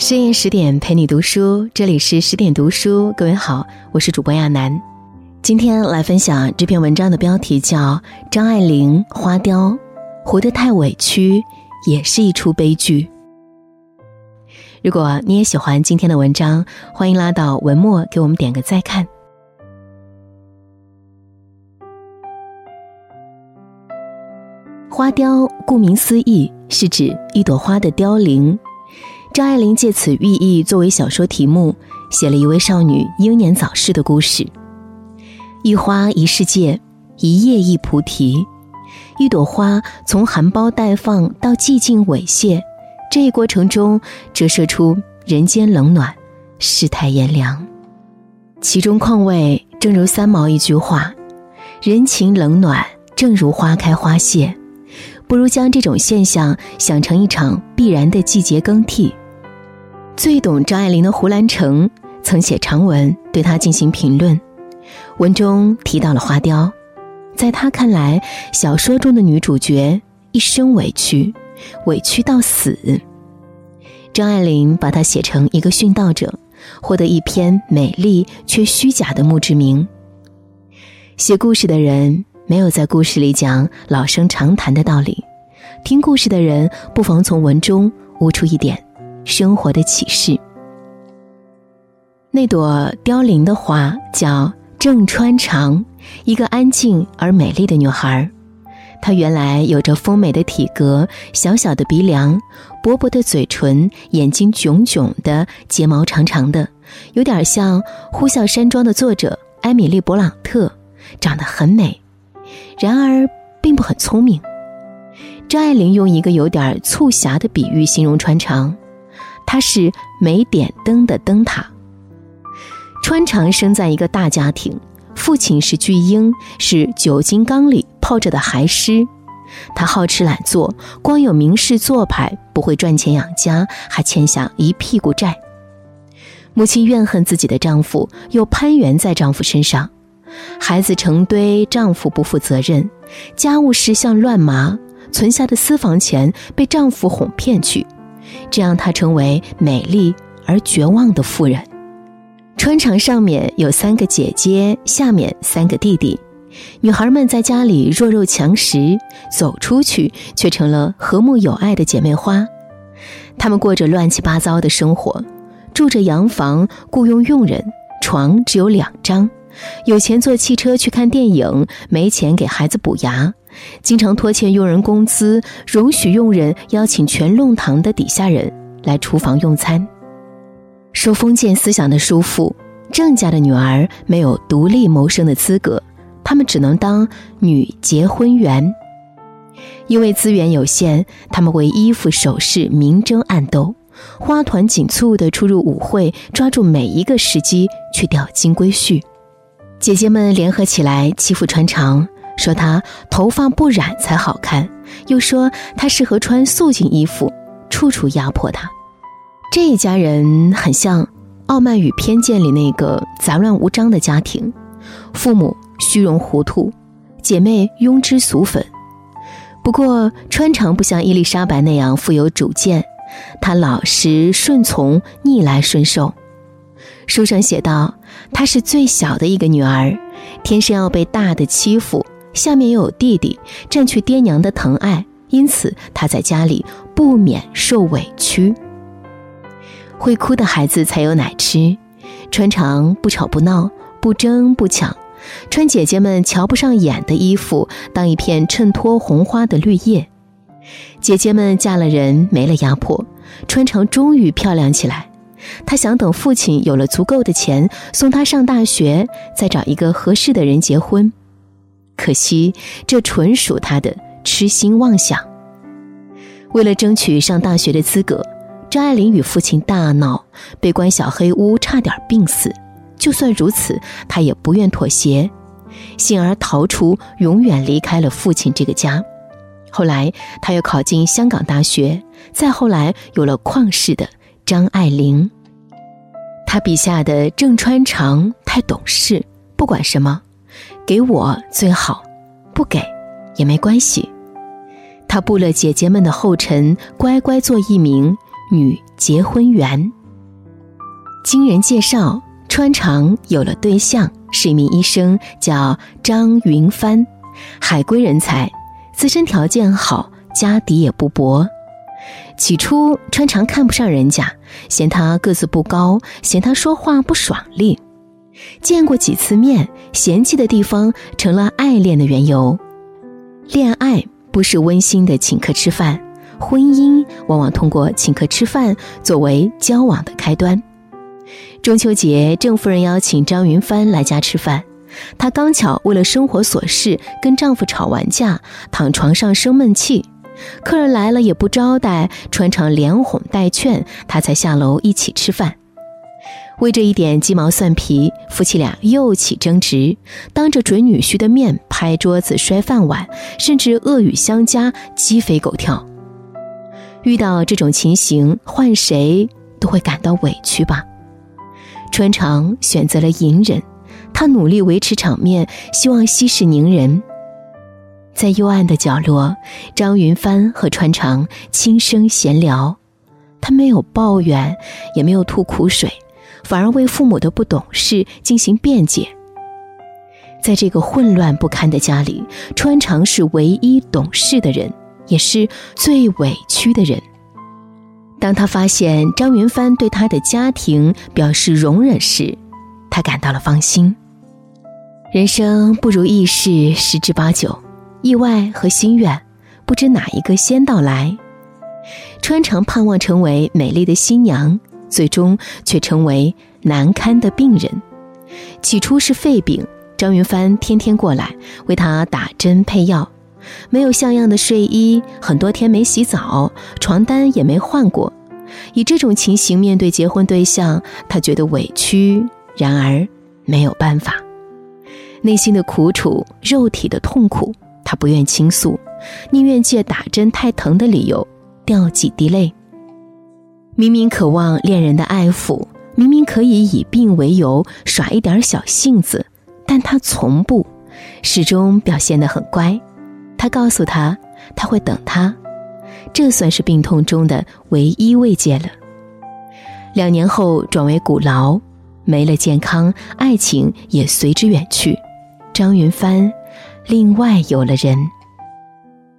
深夜十点陪你读书，这里是十点读书。各位好，我是主播亚楠。今天来分享这篇文章的标题叫《张爱玲花雕，活得太委屈也是一出悲剧》。如果你也喜欢今天的文章，欢迎拉到文末给我们点个再看。花雕顾名思义是指一朵花的凋零。张爱玲借此寓意作为小说题目，写了一位少女英年早逝的故事。一花一世界，一叶一菩提。一朵花从含苞待放到寂静猥亵，这一过程中折射出人间冷暖，世态炎凉。其中况味，正如三毛一句话：“人情冷暖，正如花开花谢。”不如将这种现象想成一场必然的季节更替。最懂张爱玲的胡兰成曾写长文对她进行评论，文中提到了花雕，在他看来，小说中的女主角一生委屈，委屈到死。张爱玲把她写成一个殉道者，获得一篇美丽却虚假的墓志铭。写故事的人。没有在故事里讲老生常谈的道理，听故事的人不妨从文中悟出一点生活的启示。那朵凋零的花叫郑川长，一个安静而美丽的女孩。她原来有着丰美的体格、小小的鼻梁、薄薄的嘴唇、眼睛炯炯的，睫毛长长的，有点像《呼啸山庄》的作者艾米丽·勃朗特，长得很美。然而，并不很聪明。张爱玲用一个有点促狭的比喻形容川长，他是没点灯的灯塔。川长生在一个大家庭，父亲是巨婴，是酒精缸里泡着的孩尸。他好吃懒做，光有名士做派，不会赚钱养家，还欠下一屁股债。母亲怨恨自己的丈夫，又攀援在丈夫身上。孩子成堆，丈夫不负责任，家务事像乱麻，存下的私房钱被丈夫哄骗去，这让她成为美丽而绝望的妇人。穿肠上面有三个姐姐，下面三个弟弟，女孩们在家里弱肉强食，走出去却成了和睦友爱的姐妹花。她们过着乱七八糟的生活，住着洋房，雇佣佣人，床只有两张。有钱坐汽车去看电影，没钱给孩子补牙，经常拖欠佣人工资，容许佣人邀请全弄堂的底下人来厨房用餐。受封建思想的束缚，郑家的女儿没有独立谋生的资格，她们只能当女结婚员。因为资源有限，她们为衣服首饰明争暗斗，花团锦簇地出入舞会，抓住每一个时机去钓金龟婿。姐姐们联合起来欺负川长，说她头发不染才好看，又说她适合穿素净衣服，处处压迫他。这一家人很像《傲慢与偏见》里那个杂乱无章的家庭，父母虚荣糊涂，姐妹庸脂俗粉。不过穿长不像伊丽莎白那样富有主见，她老实顺从，逆来顺受。书上写道。她是最小的一个女儿，天生要被大的欺负，下面又有弟弟占去爹娘的疼爱，因此他在家里不免受委屈。会哭的孩子才有奶吃，穿长不吵不闹，不争不抢，穿姐姐们瞧不上眼的衣服，当一片衬托红花的绿叶。姐姐们嫁了人，没了压迫，穿长终于漂亮起来。她想等父亲有了足够的钱送他上大学，再找一个合适的人结婚。可惜这纯属他的痴心妄想。为了争取上大学的资格，张爱玲与父亲大闹，被关小黑屋，差点病死。就算如此，他也不愿妥协，幸而逃出，永远离开了父亲这个家。后来，他又考进香港大学，再后来有了旷世的。张爱玲，她笔下的郑川长太懂事，不管什么，给我最好，不给也没关系。他步了姐姐们的后尘，乖乖做一名女结婚员。经人介绍，川长有了对象，是一名医生，叫张云帆，海归人才，自身条件好，家底也不薄。起初，川长看不上人家，嫌他个子不高，嫌他说话不爽利。见过几次面，嫌弃的地方成了爱恋的缘由。恋爱不是温馨的请客吃饭，婚姻往往通过请客吃饭作为交往的开端。中秋节，郑夫人邀请张云帆来家吃饭，她刚巧为了生活琐事跟丈夫吵完架，躺床上生闷气。客人来了也不招待，穿成连哄带劝，她才下楼一起吃饭。为这一点鸡毛蒜皮，夫妻俩又起争执，当着准女婿的面拍桌子、摔饭碗，甚至恶语相加，鸡飞狗跳。遇到这种情形，换谁都会感到委屈吧。川长选择了隐忍，他努力维持场面，希望息事宁人。在幽暗的角落，张云帆和川长轻声闲聊，他没有抱怨，也没有吐苦水。反而为父母的不懂事进行辩解。在这个混乱不堪的家里，川长是唯一懂事的人，也是最委屈的人。当他发现张云帆对他的家庭表示容忍时，他感到了放心。人生不如意事十之八九，意外和心愿，不知哪一个先到来。川长盼望成为美丽的新娘。最终却成为难堪的病人。起初是肺病，张云帆天天过来为他打针配药，没有像样的睡衣，很多天没洗澡，床单也没换过。以这种情形面对结婚对象，他觉得委屈，然而没有办法。内心的苦楚，肉体的痛苦，他不愿倾诉，宁愿借打针太疼的理由掉几滴泪。明明渴望恋人的爱抚，明明可以以病为由耍一点小性子，但他从不，始终表现得很乖。他告诉他，他会等他，这算是病痛中的唯一慰藉了。两年后转为骨痨，没了健康，爱情也随之远去。张云帆，另外有了人。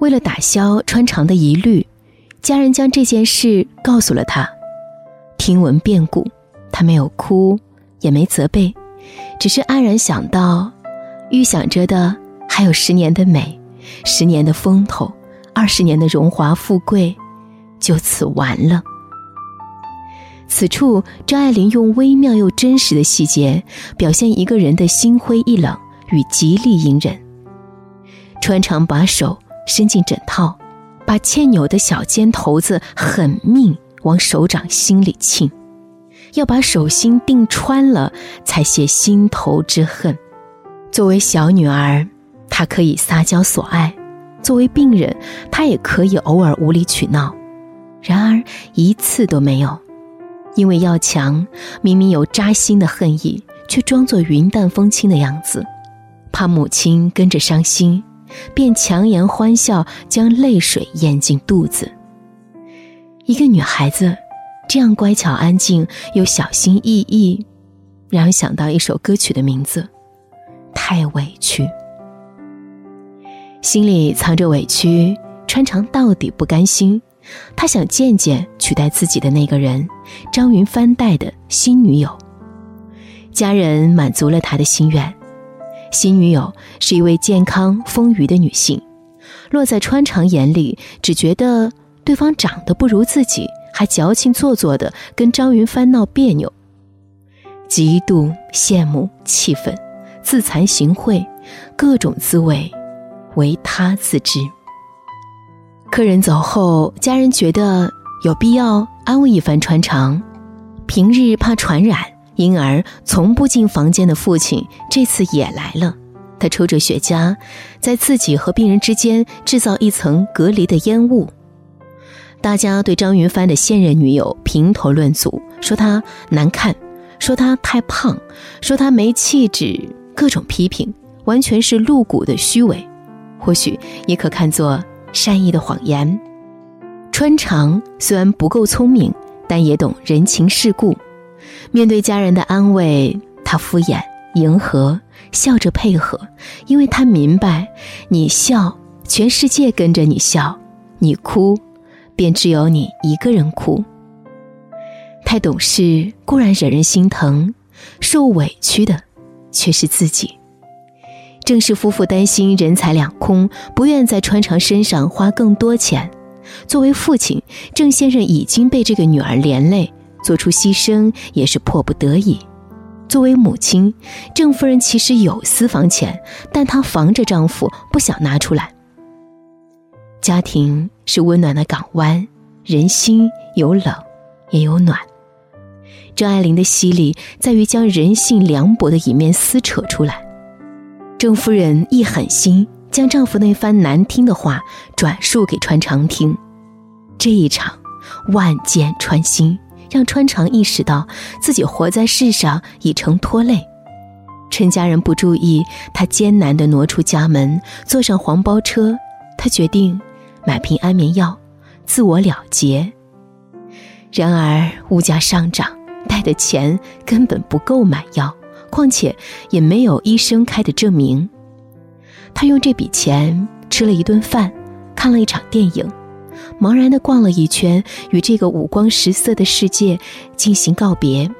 为了打消穿肠的疑虑。家人将这件事告诉了他，听闻变故，他没有哭，也没责备，只是安然想到，预想着的还有十年的美，十年的风头，二十年的荣华富贵，就此完了。此处，张爱玲用微妙又真实的细节，表现一个人的心灰意冷与极力隐忍。穿肠把手伸进枕套。把欠扭的小尖头子狠命往手掌心里沁，要把手心钉穿了，才泄心头之恨。作为小女儿，她可以撒娇索爱；作为病人，她也可以偶尔无理取闹。然而一次都没有，因为要强，明明有扎心的恨意，却装作云淡风轻的样子，怕母亲跟着伤心。便强颜欢笑，将泪水咽进肚子。一个女孩子，这样乖巧安静又小心翼翼，让人想到一首歌曲的名字：太委屈。心里藏着委屈，穿肠到底不甘心。他想见见取代自己的那个人，张云帆带的新女友。家人满足了他的心愿。新女友是一位健康丰腴的女性，落在川长眼里，只觉得对方长得不如自己，还矫情做作的跟张云帆闹别扭，嫉妒、羡慕、气愤、自惭形秽，各种滋味，唯他自知。客人走后，家人觉得有必要安慰一番川长，平日怕传染。因而从不进房间的父亲这次也来了，他抽着雪茄，在自己和病人之间制造一层隔离的烟雾。大家对张云帆的现任女友评头论足，说她难看，说她太胖，说她没气质，各种批评，完全是露骨的虚伪，或许也可看作善意的谎言。穿肠虽然不够聪明。但也懂人情世故。面对家人的安慰，他敷衍、迎合，笑着配合，因为他明白，你笑，全世界跟着你笑；你哭，便只有你一个人哭。太懂事固然惹人心疼，受委屈的却是自己。郑氏夫妇担心人财两空，不愿在穿长身上花更多钱。作为父亲，郑先生已经被这个女儿连累，做出牺牲也是迫不得已。作为母亲，郑夫人其实有私房钱，但她防着丈夫不想拿出来。家庭是温暖的港湾，人心有冷，也有暖。张爱玲的犀利在于将人性凉薄的一面撕扯出来。郑夫人一狠心，将丈夫那番难听的话转述给川长听。这一场万箭穿心，让川长意识到自己活在世上已成拖累。趁家人不注意，他艰难地挪出家门，坐上黄包车。他决定买瓶安眠药，自我了结。然而物价上涨，带的钱根本不够买药。况且也没有医生开的证明。他用这笔钱吃了一顿饭，看了一场电影，茫然的逛了一圈，与这个五光十色的世界进行告别。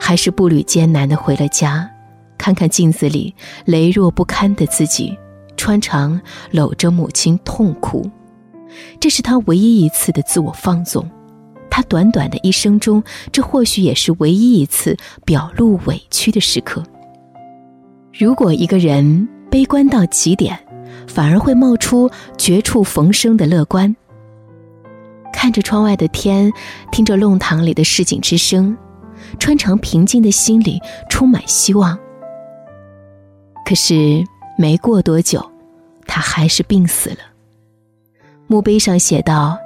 还是步履艰难的回了家，看看镜子里羸弱不堪的自己，穿肠搂着母亲痛哭。这是他唯一一次的自我放纵。他短短的一生中，这或许也是唯一一次表露委屈的时刻。如果一个人悲观到极点，反而会冒出绝处逢生的乐观。看着窗外的天，听着弄堂里的市井之声，穿肠平静的心里充满希望。可是没过多久，他还是病死了。墓碑上写道。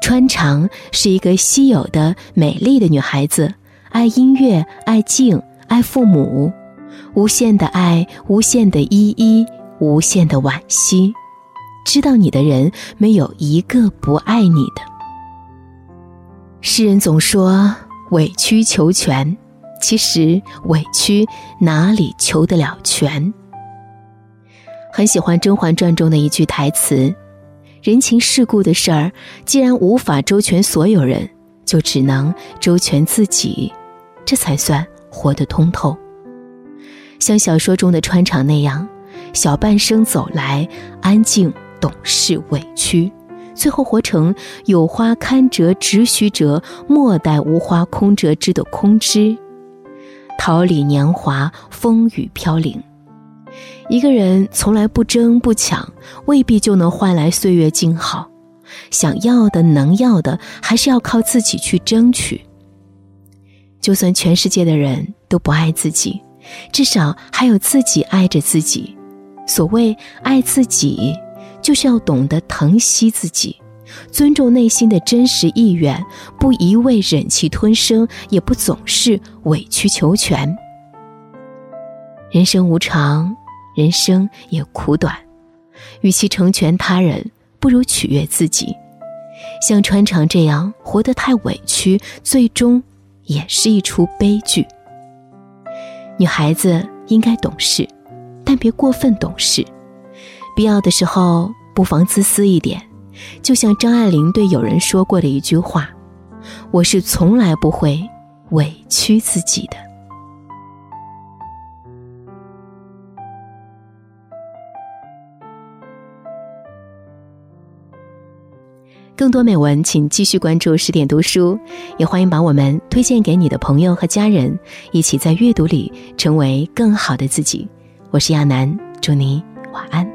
川长是一个稀有的美丽的女孩子，爱音乐，爱静，爱父母，无限的爱，无限的依依，无限的惋惜。知道你的人没有一个不爱你的。世人总说委曲求全，其实委屈哪里求得了全？很喜欢《甄嬛传》中的一句台词。人情世故的事儿，既然无法周全所有人，就只能周全自己，这才算活得通透。像小说中的穿场那样，小半生走来，安静、懂事、委屈，最后活成有花堪折直须折，莫待无花空折枝的空枝，桃李年华，风雨飘零。一个人从来不争不抢，未必就能换来岁月静好。想要的、能要的，还是要靠自己去争取。就算全世界的人都不爱自己，至少还有自己爱着自己。所谓爱自己，就是要懂得疼惜自己，尊重内心的真实意愿，不一味忍气吞声，也不总是委曲求全。人生无常。人生也苦短，与其成全他人，不如取悦自己。像穿肠这样活得太委屈，最终也是一出悲剧。女孩子应该懂事，但别过分懂事。必要的时候，不妨自私一点。就像张爱玲对友人说过的一句话：“我是从来不会委屈自己的。”更多美文，请继续关注十点读书，也欢迎把我们推荐给你的朋友和家人，一起在阅读里成为更好的自己。我是亚楠，祝你晚安。